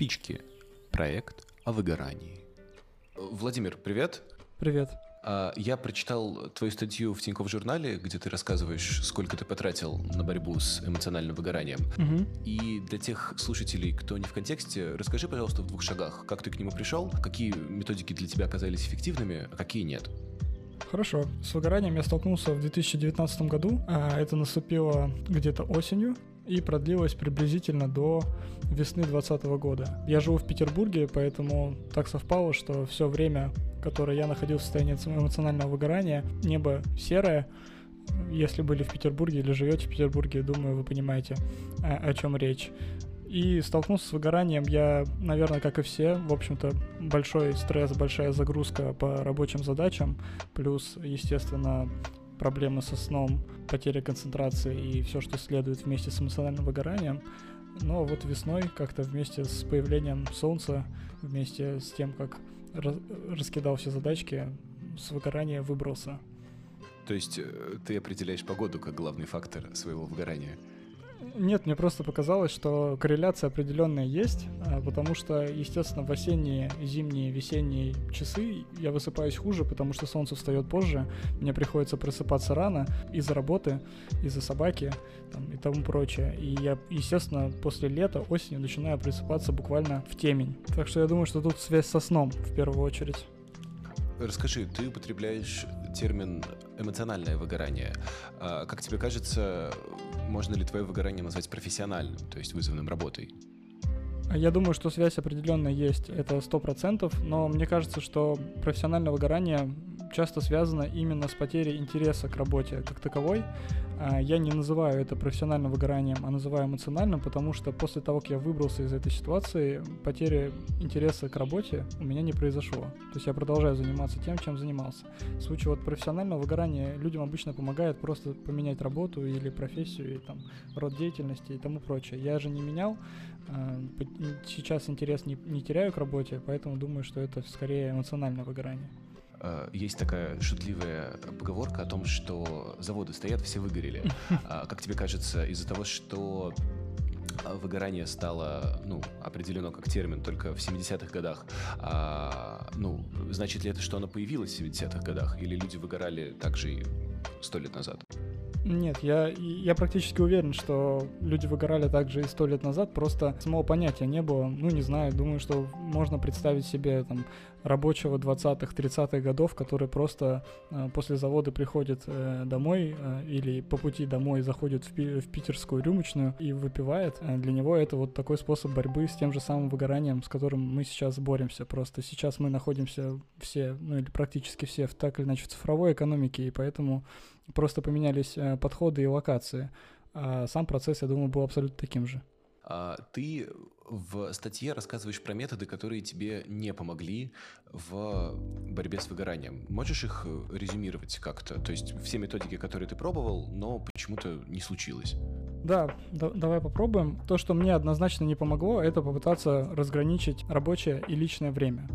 Спички. Проект о выгорании. Владимир, привет. Привет. А, я прочитал твою статью в Тинькофф журнале, где ты рассказываешь, сколько ты потратил на борьбу с эмоциональным выгоранием. Угу. И для тех слушателей, кто не в контексте, расскажи, пожалуйста, в двух шагах, как ты к нему пришел, какие методики для тебя оказались эффективными, а какие нет. Хорошо. С выгоранием я столкнулся в 2019 году. А это наступило где-то осенью и продлилось приблизительно до весны 2020 года. Я живу в Петербурге, поэтому так совпало, что все время, которое я находился в состоянии эмоционального выгорания, небо серое, если были в Петербурге или живете в Петербурге, думаю, вы понимаете, о, о чем речь. И столкнулся с выгоранием я, наверное, как и все. В общем-то, большой стресс, большая загрузка по рабочим задачам, плюс, естественно, проблемы со сном, потеря концентрации и все, что следует вместе с эмоциональным выгоранием. Но вот весной как-то вместе с появлением солнца, вместе с тем, как раскидал все задачки, с выгорания выбрался. То есть э, ты определяешь погоду как главный фактор своего выгорания? Нет, мне просто показалось, что корреляция определенная есть, а, потому что, естественно, в осенние, зимние, весенние часы я высыпаюсь хуже, потому что солнце встает позже, мне приходится просыпаться рано из-за работы, из-за собаки там, и тому прочее. И я, естественно, после лета, осенью начинаю просыпаться буквально в темень. Так что я думаю, что тут связь со сном в первую очередь. Расскажи, ты употребляешь термин эмоциональное выгорание. А, как тебе кажется, можно ли твое выгорание назвать профессиональным, то есть вызванным работой? Я думаю, что связь определенно есть, это сто процентов, но мне кажется, что профессиональное выгорание часто связано именно с потерей интереса к работе как таковой. А, я не называю это профессиональным выгоранием, а называю эмоциональным, потому что после того, как я выбрался из этой ситуации, потери интереса к работе у меня не произошло. То есть я продолжаю заниматься тем, чем занимался. В случае вот профессионального выгорания людям обычно помогает просто поменять работу или профессию, и там род деятельности и тому прочее. Я же не менял, а, сейчас интерес не, не теряю к работе, поэтому думаю, что это скорее эмоциональное выгорание. Э, есть такая шутливая поговорка о том, что заводы стоят, все выгорели. А, как тебе кажется, из-за того, что выгорание стало ну, определено как термин только в 70-х годах. А, ну, значит ли это, что оно появилось в 70-х годах? Или люди выгорали также и сто лет назад? Нет, я, я практически уверен, что люди выгорали также и сто лет назад, просто самого понятия не было. Ну, не знаю, думаю, что можно представить себе там рабочего 20-х, 30-х годов, который просто э, после завода приходит э, домой э, или по пути домой заходит в, пи- в питерскую рюмочную и выпивает. Э, для него это вот такой способ борьбы с тем же самым выгоранием, с которым мы сейчас боремся. Просто сейчас мы находимся все, ну или практически все в так или иначе цифровой экономике, и поэтому просто поменялись э, подходы и локации. А сам процесс, я думаю, был абсолютно таким же. А ты в статье рассказываешь про методы, которые тебе не помогли в борьбе с выгоранием. Можешь их э, резюмировать как-то? То есть все методики, которые ты пробовал, но почему-то не случилось. Да, да, давай попробуем. То, что мне однозначно не помогло, это попытаться разграничить рабочее и личное время.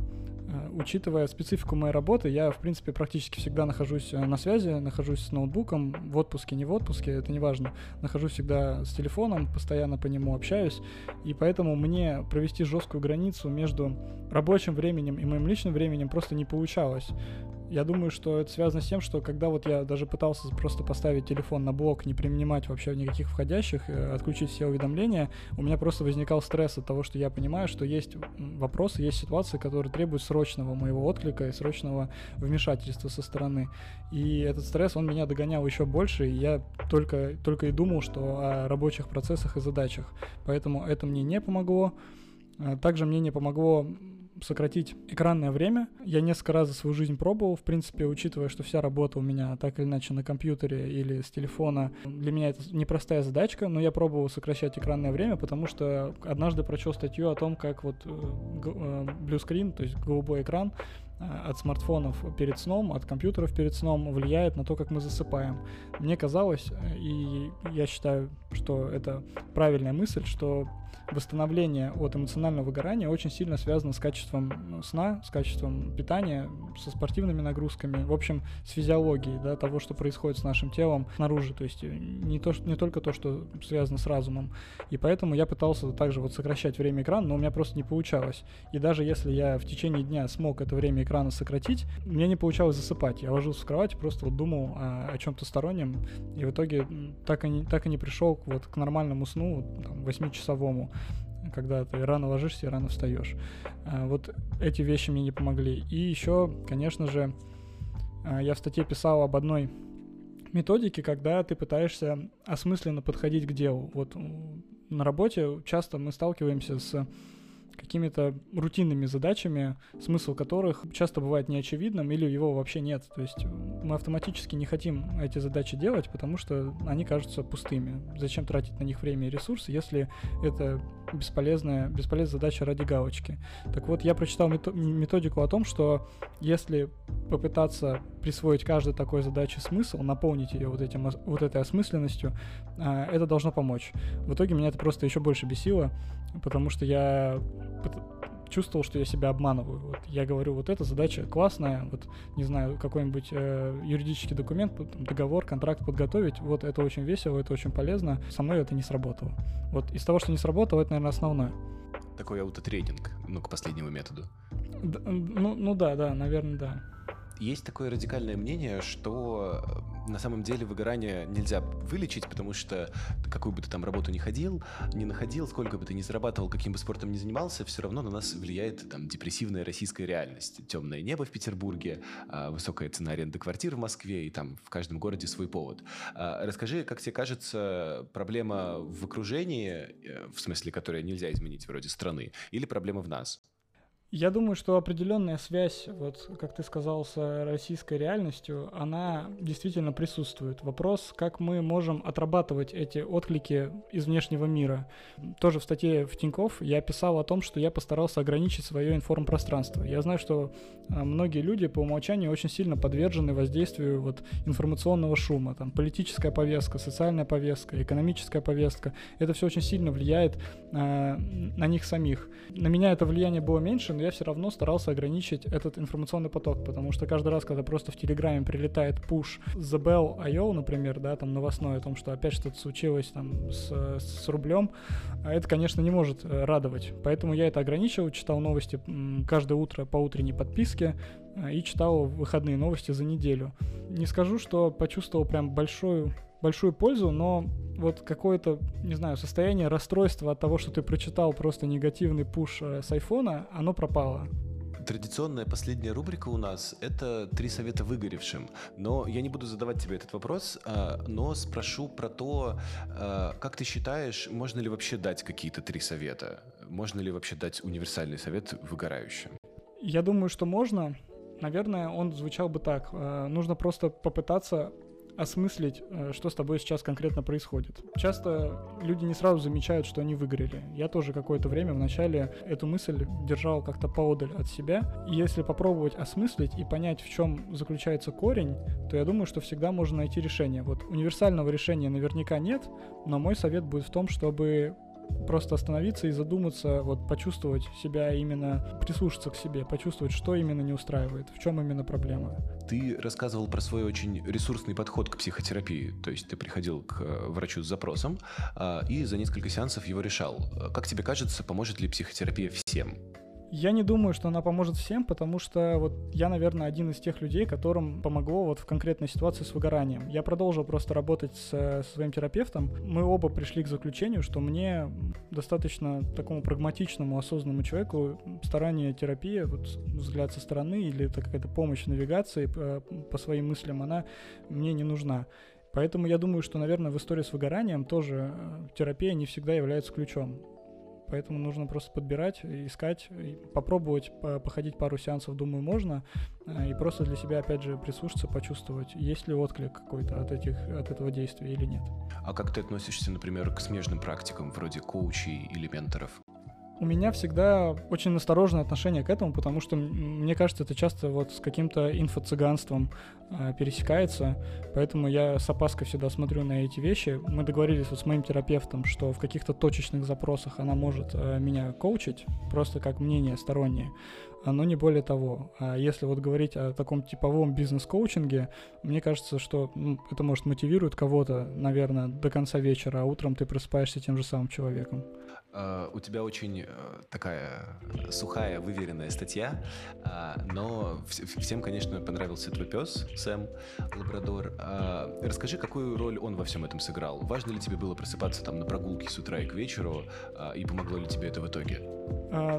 Э, учитывая специфику моей работы, я, в принципе, практически всегда нахожусь э, на связи, нахожусь с ноутбуком, в отпуске, не в отпуске, это не важно. Нахожусь всегда с телефоном, постоянно по нему общаюсь, и поэтому мне провести жесткую границу между рабочим временем и моим личным временем просто не получалось. Я думаю, что это связано с тем, что когда вот я даже пытался просто поставить телефон на блок, не принимать вообще никаких входящих, э, отключить все уведомления, у меня просто возникал стресс от того, что я понимаю, что есть вопросы, есть ситуации, которые требуют срочного моего отклика и срочного вмешательства со стороны. И этот стресс, он меня догонял еще больше, и я только, только и думал, что о рабочих процессах и задачах. Поэтому это мне не помогло. А также мне не помогло сократить экранное время. Я несколько раз за свою жизнь пробовал, в принципе, учитывая, что вся работа у меня так или иначе на компьютере или с телефона. Для меня это непростая задачка, но я пробовал сокращать экранное время, потому что однажды прочел статью о том, как вот э, э, blue screen, то есть голубой экран, от смартфонов перед сном, от компьютеров перед сном влияет на то, как мы засыпаем. Мне казалось, и я считаю, что это правильная мысль, что восстановление от эмоционального выгорания очень сильно связано с качеством ну, сна, с качеством питания, со спортивными нагрузками, в общем, с физиологией да, того, что происходит с нашим телом снаружи, то есть э, не, то, не только то, что связано с разумом. И поэтому я пытался также вот сокращать время экрана, но у меня просто не получалось. И даже если я в течение дня смог это время экрана сократить, мне не получалось засыпать. Я ложился в кровать, просто вот думал о, о чем-то стороннем, и в итоге так и не, так и не пришел вот к нормальному сну, там, 8-часовому когда ты рано ложишься и рано встаешь. А, вот эти вещи мне не помогли. И еще, конечно же, а, я в статье писал об одной методике, когда ты пытаешься осмысленно подходить к делу. Вот на работе часто мы сталкиваемся с какими-то рутинными задачами, смысл которых часто бывает неочевидным или его вообще нет. То есть мы автоматически не хотим эти задачи делать, потому что они кажутся пустыми. Зачем тратить на них время и ресурсы, если это бесполезная, бесполезная задача ради галочки. Так вот, я прочитал методику о том, что если попытаться присвоить каждой такой задаче смысл, наполнить ее вот, этим, вот этой осмысленностью, а, это должно помочь. В итоге меня это просто еще больше бесило, потому что я чувствовал, что я себя обманываю. Вот я говорю, вот эта задача классная, вот, не знаю, какой-нибудь э, юридический документ, договор, контракт подготовить, вот это очень весело, это очень полезно. Со мной это не сработало. Вот из того, что не сработало, это, наверное, основное. Такой аутотренинг, ну, к последнему методу. Д- ну, ну да, да, наверное, да. Есть такое радикальное мнение, что э, на самом деле выгорание нельзя вылечить, потому что какую бы ты там работу ни ходил, не находил, сколько бы ты ни зарабатывал, каким бы спортом ни занимался, все равно на нас влияет там депрессивная российская реальность. Темное небо в Петербурге, а, высокая цена аренды квартир в Москве и там в каждом городе свой повод. А, расскажи, как тебе кажется, проблема в окружении, э, в смысле, которая нельзя изменить вроде страны, или проблема в нас? Я думаю, что определенная связь, вот как ты сказал, с российской реальностью, она действительно присутствует. Вопрос, как мы можем отрабатывать эти отклики из внешнего мира. Тоже в статье в Тинькофф я писал о том, что я постарался ограничить свое информпространство. Я знаю, что а, многие люди по умолчанию очень сильно подвержены воздействию вот информационного шума. Там политическая повестка, социальная повестка, экономическая повестка. Это все очень сильно влияет э, на них самих. На меня это влияние было меньше, но я все равно старался ограничить этот информационный поток, потому что каждый раз, когда просто в Телеграме прилетает пуш The Bell IO, например, да, там новостной о том, что опять что-то случилось там с, с рублем, а это, конечно, не может э, радовать. Поэтому я это ограничил, читал новости каждое утро по утренней подписке, э, и читал выходные новости за неделю. Не скажу, что почувствовал прям большую большую пользу, но вот какое-то, не знаю, состояние расстройства от того, что ты прочитал просто негативный пуш э, с айфона, оно пропало. Традиционная последняя рубрика у нас — это «Три совета выгоревшим». Но я не буду задавать тебе этот вопрос, а, но спрошу про то, а, как ты считаешь, можно ли вообще дать какие-то три совета? Можно ли вообще дать универсальный совет выгорающим? Я думаю, что можно. Наверное, он звучал бы так. Э, нужно просто попытаться осмыслить, э, что с тобой сейчас конкретно происходит. Часто люди не сразу замечают, что они выгорели. Я тоже какое-то время вначале эту мысль держал как-то поодаль от себя. И если попробовать осмыслить и понять, в чем заключается корень, то я думаю, что всегда можно найти решение. Вот универсального решения наверняка нет, но мой совет будет в том, чтобы просто остановиться и задуматься, вот почувствовать себя именно, прислушаться к себе, почувствовать, что именно не устраивает, в чем именно проблема. Ты рассказывал про свой очень ресурсный подход к психотерапии, то есть ты приходил к э, врачу с запросом а, и за несколько сеансов его решал. Как тебе кажется, поможет ли психотерапия всем? Я не думаю, что она поможет всем, потому что вот я, наверное, один из тех людей, которым помогло вот в конкретной ситуации с выгоранием. Я продолжил просто работать с, с своим терапевтом. Мы оба пришли к заключению, что мне достаточно такому прагматичному, осознанному человеку старание терапии, вот взгляд со стороны или какая-то помощь навигации по, по своим мыслям, она мне не нужна. Поэтому я думаю, что, наверное, в истории с выгоранием тоже э, терапия не всегда является ключом. Поэтому нужно просто подбирать, искать, попробовать походить пару сеансов, думаю, можно. Э, и просто для себя, опять же, прислушаться, почувствовать, есть ли отклик какой-то от, этих, от этого действия или нет. А как ты относишься, например, к смежным практикам, вроде коучей или менторов? У меня всегда очень настороженное отношение к этому, потому что мне кажется, это часто вот с каким-то инфо-цыганством э, пересекается, поэтому я с опаской всегда смотрю на эти вещи. Мы договорились вот с моим терапевтом, что в каких-то точечных запросах она может э, меня коучить, просто как мнение стороннее но не более того. А если вот говорить о таком типовом бизнес-коучинге, мне кажется, что ну, это может мотивирует кого-то, наверное, до конца вечера, а утром ты просыпаешься тем же самым человеком. Uh, у тебя очень uh, такая сухая, выверенная статья, uh, но всем, конечно, понравился твой пес, Сэм, лабрадор. Расскажи, какую роль он во всем этом сыграл? Важно ли тебе было просыпаться там на прогулке с утра и к вечеру, и помогло ли тебе это в итоге?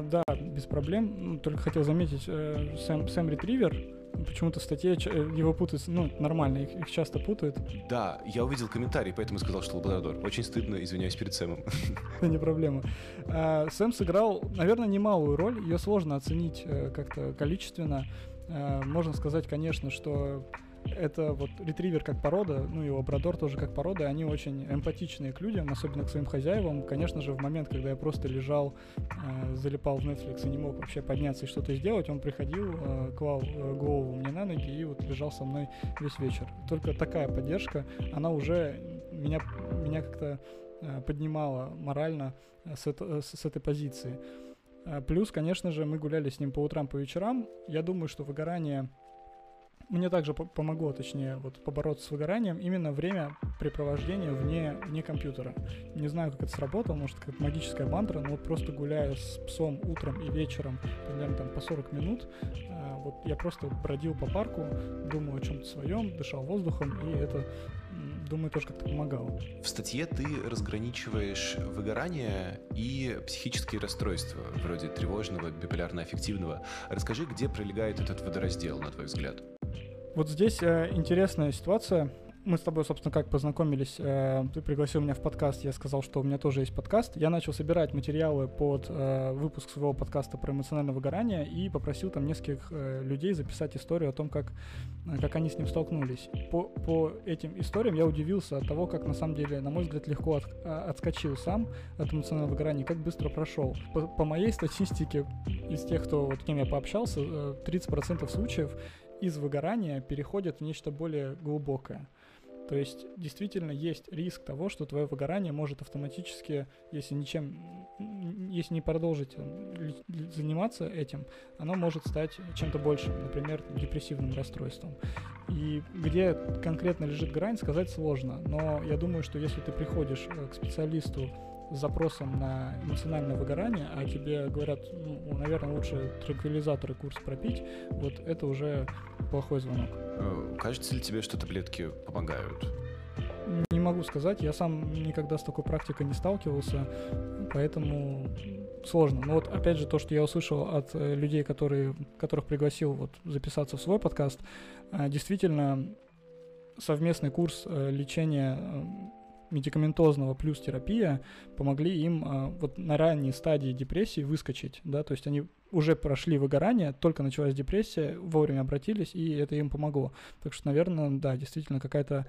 да, без проблем. Ну, только хотел заметить, э, Сэм, Сэм Ретривер, почему-то в статье э, его путают, ну, нормально, их, их часто путают. Да, я увидел комментарий, поэтому сказал, что лабрадор. Очень стыдно, извиняюсь перед Сэмом. Не проблема. А, Сэм сыграл, наверное, немалую роль, ее сложно оценить э, как-то количественно. Можно сказать, конечно, что это вот ретривер как порода, ну и лабрадор тоже как порода, они очень эмпатичные к людям, особенно к своим хозяевам. Конечно же, в момент, когда я просто лежал, э, залипал в Netflix и не мог вообще подняться и что-то сделать, он приходил, э, клал э, голову мне на ноги и вот лежал со мной весь вечер. Только такая поддержка, она уже меня, меня как-то э, поднимала морально э, с, это, с, с этой позиции. Э, плюс, конечно же, мы гуляли с ним по утрам, по вечерам. Я думаю, что выгорание мне также помогло, точнее, вот побороться с выгоранием именно время препровождения вне, вне компьютера. Не знаю, как это сработало, может, как магическая мантра, но вот просто гуляя с псом утром и вечером, примерно там по 40 минут, э, вот я просто бродил по парку, думал о чем-то своем, дышал воздухом, и это думаю, тоже как-то помогало. В статье ты разграничиваешь выгорание и психические расстройства, вроде тревожного, биполярно-аффективного. Расскажи, где пролегает этот водораздел, на твой взгляд? Вот здесь э, интересная ситуация. Мы с тобой, собственно, как познакомились, э, ты пригласил меня в подкаст, я сказал, что у меня тоже есть подкаст. Я начал собирать материалы под э, выпуск своего подкаста про эмоциональное выгорание и попросил там нескольких э, людей записать историю о том, как, э, как они с ним столкнулись. По, по этим историям я удивился от того, как на самом деле, на мой взгляд, легко от, а, отскочил сам от эмоционального выгорания, как быстро прошел. По, по моей статистике, из тех, кто вот, с кем я пообщался, 30% э, случаев из выгорания переходят в нечто более глубокое. То есть действительно есть риск того, что твое выгорание может автоматически, если ничем, если не продолжить э, заниматься этим, оно может стать чем-то большим, например, депрессивным расстройством. И где конкретно лежит грань, сказать сложно. Но я думаю, что если ты приходишь э, к специалисту с запросом на эмоциональное выгорание, а тебе говорят, ну, наверное, лучше транквилизаторы курс пропить, вот это уже плохой звонок. Э, кажется ли тебе, что таблетки помогают? Не могу сказать, я сам никогда с такой практикой не сталкивался, поэтому сложно. Но вот опять же то, что я услышал от э, людей, которые, которых пригласил вот записаться в свой подкаст, э, действительно совместный курс лечения медикаментозного плюс терапия помогли им а, вот на ранней стадии депрессии выскочить, да, то есть они уже прошли выгорание, только началась депрессия, вовремя обратились, и это им помогло. Так что, наверное, да, действительно какая-то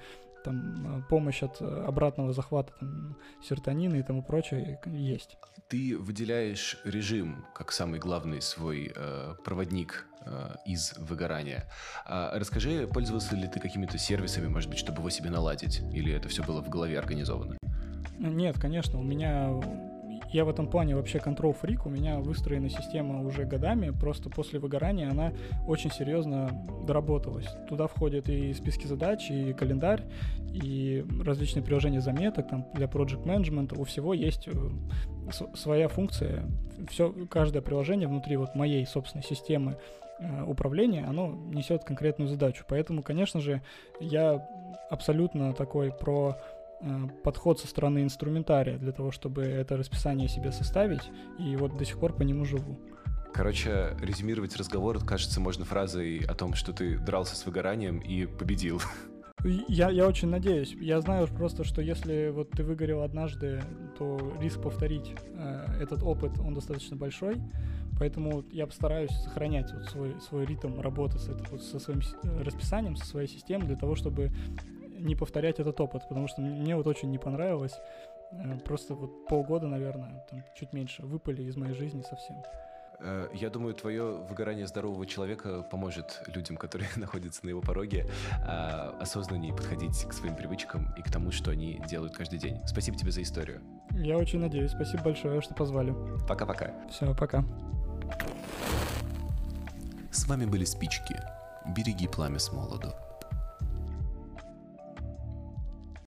там а, помощь от э, обратного захвата там, серотонина и тому прочее есть. Ты выделяешь режим как самый главный свой э, проводник э, из выгорания. А расскажи, пользовался ли ты какими-то сервисами, может быть, чтобы его себе наладить? Или это все было в голове организовано? Нет, конечно, у меня я в этом плане вообще control фрик, у меня выстроена система уже годами, просто после выгорания она очень серьезно доработалась. Туда входят и списки задач, и календарь, и различные приложения заметок, там для project management, у всего есть э, своя функция. Все, каждое приложение внутри вот моей собственной системы э, управления, оно несет конкретную задачу. Поэтому, конечно же, я абсолютно такой про подход со стороны инструментария для того, чтобы это расписание себе составить, и вот до сих пор по нему живу. Короче, резюмировать разговор, кажется, можно фразой о том, что ты дрался с выгоранием и победил. Я, я очень надеюсь. Я знаю просто, что если вот ты выгорел однажды, то риск повторить э, этот опыт, он достаточно большой. Поэтому я постараюсь сохранять вот свой, свой ритм работы с, это, вот со своим расписанием, со своей системой, для того, чтобы не повторять этот опыт, потому что мне вот очень не понравилось э, просто вот полгода, наверное, там, чуть меньше, выпали из моей жизни совсем. Э, я думаю, твое выгорание здорового человека поможет людям, которые находятся на его пороге, а, осознаннее подходить к своим привычкам и к тому, что они делают каждый день. Спасибо тебе за историю. Я очень надеюсь. Спасибо большое, что позвали. Пока-пока. Все, пока. С вами были спички. Береги пламя с молоду.